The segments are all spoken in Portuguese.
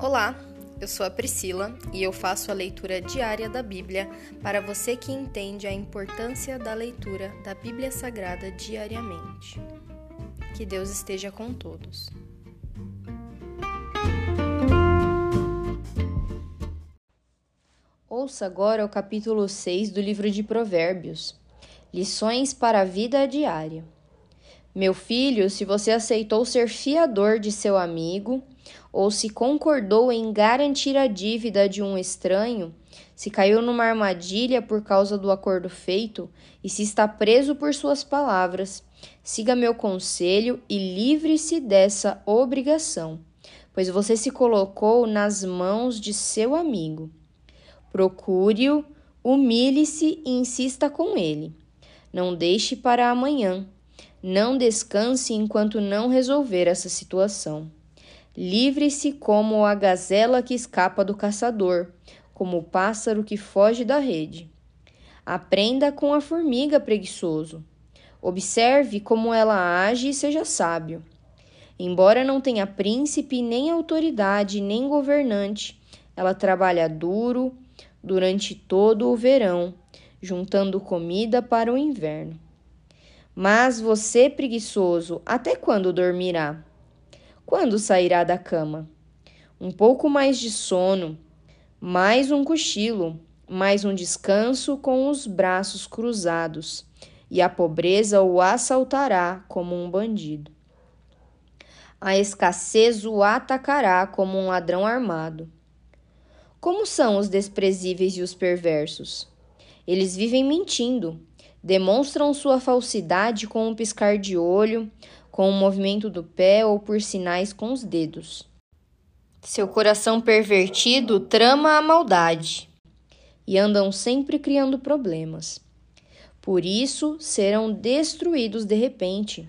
Olá, eu sou a Priscila e eu faço a leitura diária da Bíblia para você que entende a importância da leitura da Bíblia Sagrada diariamente. Que Deus esteja com todos. Ouça agora o capítulo 6 do livro de Provérbios. Lições para a vida diária. Meu filho, se você aceitou ser fiador de seu amigo, ou se concordou em garantir a dívida de um estranho, se caiu numa armadilha por causa do acordo feito e se está preso por suas palavras, siga meu conselho e livre-se dessa obrigação, pois você se colocou nas mãos de seu amigo. Procure-o, humilhe-se e insista com ele. Não deixe para amanhã. Não descanse enquanto não resolver essa situação. Livre-se como a gazela que escapa do caçador, como o pássaro que foge da rede. Aprenda com a formiga preguiçoso. Observe como ela age e seja sábio. Embora não tenha príncipe, nem autoridade, nem governante, ela trabalha duro durante todo o verão, juntando comida para o inverno. Mas você, preguiçoso, até quando dormirá? Quando sairá da cama? Um pouco mais de sono, mais um cochilo, mais um descanso com os braços cruzados, e a pobreza o assaltará como um bandido. A escassez o atacará como um ladrão armado. Como são os desprezíveis e os perversos? Eles vivem mentindo, demonstram sua falsidade com um piscar de olho, com o movimento do pé ou por sinais com os dedos. Seu coração pervertido trama a maldade e andam sempre criando problemas. Por isso serão destruídos de repente,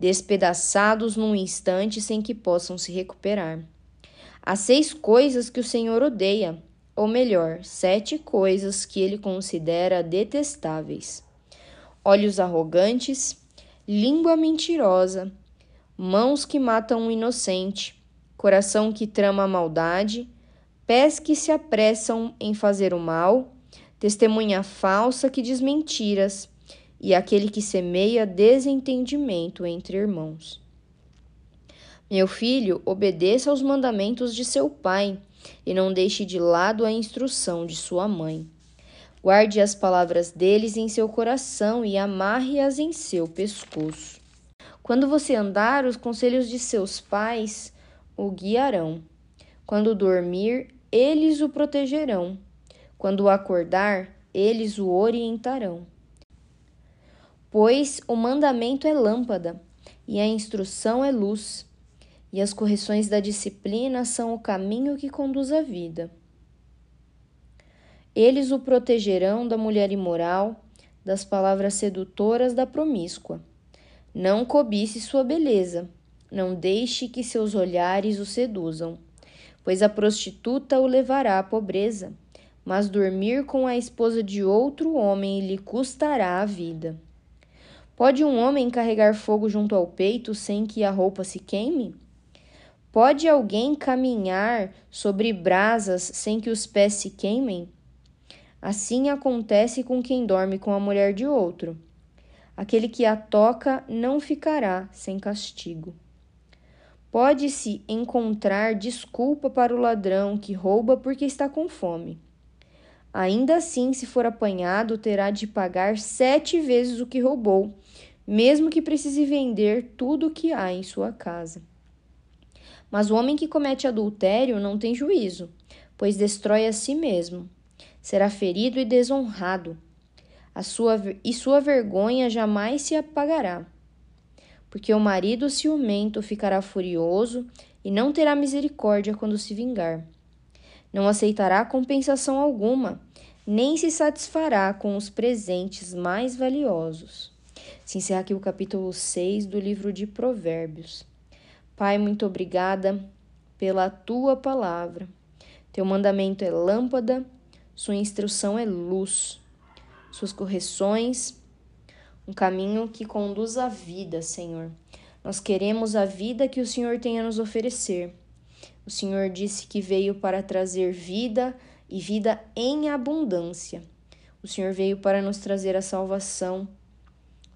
despedaçados num instante sem que possam se recuperar. Há seis coisas que o Senhor odeia, ou melhor, sete coisas que ele considera detestáveis: olhos arrogantes, língua mentirosa, mãos que matam o inocente, coração que trama a maldade, pés que se apressam em fazer o mal, testemunha falsa que diz mentiras, e aquele que semeia desentendimento entre irmãos. Meu filho, obedeça aos mandamentos de seu pai e não deixe de lado a instrução de sua mãe. Guarde as palavras deles em seu coração e amarre-as em seu pescoço. Quando você andar, os conselhos de seus pais o guiarão. Quando dormir, eles o protegerão. Quando acordar, eles o orientarão. Pois o mandamento é lâmpada e a instrução é luz e as correções da disciplina são o caminho que conduz à vida. Eles o protegerão da mulher imoral, das palavras sedutoras da promíscua. Não cobice sua beleza, não deixe que seus olhares o seduzam, pois a prostituta o levará à pobreza, mas dormir com a esposa de outro homem lhe custará a vida. Pode um homem carregar fogo junto ao peito sem que a roupa se queime? Pode alguém caminhar sobre brasas sem que os pés se queimem? Assim acontece com quem dorme com a mulher de outro. Aquele que a toca não ficará sem castigo. Pode-se encontrar desculpa para o ladrão que rouba porque está com fome. Ainda assim, se for apanhado, terá de pagar sete vezes o que roubou, mesmo que precise vender tudo o que há em sua casa. Mas o homem que comete adultério não tem juízo, pois destrói a si mesmo. Será ferido e desonrado, a sua, e sua vergonha jamais se apagará. Porque o marido ciumento ficará furioso e não terá misericórdia quando se vingar. Não aceitará compensação alguma, nem se satisfará com os presentes mais valiosos. Se encerra aqui o capítulo 6 do livro de Provérbios. Pai, muito obrigada pela tua palavra. Teu mandamento é lâmpada, sua instrução é luz, suas correções, um caminho que conduz à vida, Senhor. Nós queremos a vida que o Senhor tem a nos oferecer. O Senhor disse que veio para trazer vida e vida em abundância. O Senhor veio para nos trazer a salvação.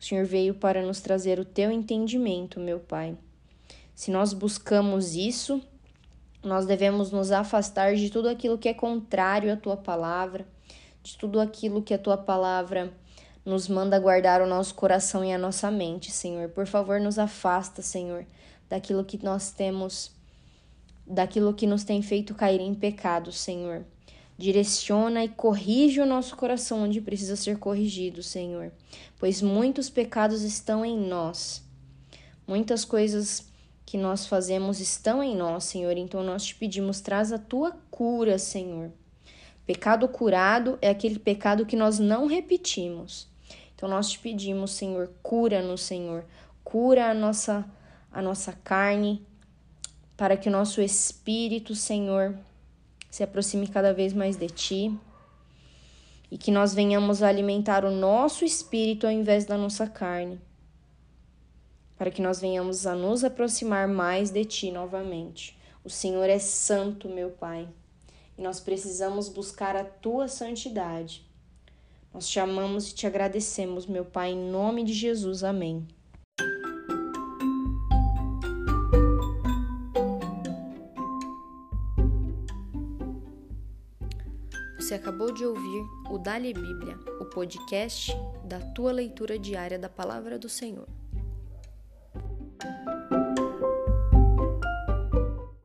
O Senhor veio para nos trazer o teu entendimento, meu Pai. Se nós buscamos isso, nós devemos nos afastar de tudo aquilo que é contrário à tua palavra, de tudo aquilo que a tua palavra nos manda guardar o nosso coração e a nossa mente, Senhor. Por favor, nos afasta, Senhor, daquilo que nós temos, daquilo que nos tem feito cair em pecado, Senhor. Direciona e corrige o nosso coração onde precisa ser corrigido, Senhor, pois muitos pecados estão em nós. Muitas coisas que nós fazemos estão em nós, Senhor, então nós te pedimos, traz a tua cura, Senhor. Pecado curado é aquele pecado que nós não repetimos. Então nós te pedimos, Senhor, cura-nos, Senhor. Cura a nossa a nossa carne para que o nosso espírito, Senhor, se aproxime cada vez mais de ti e que nós venhamos a alimentar o nosso espírito ao invés da nossa carne, para que nós venhamos a nos aproximar mais de ti novamente. O Senhor é santo, meu Pai, e nós precisamos buscar a tua santidade. Nós te amamos e te agradecemos, meu Pai, em nome de Jesus. Amém. Você acabou de ouvir o Dali Bíblia, o podcast da tua leitura diária da palavra do Senhor.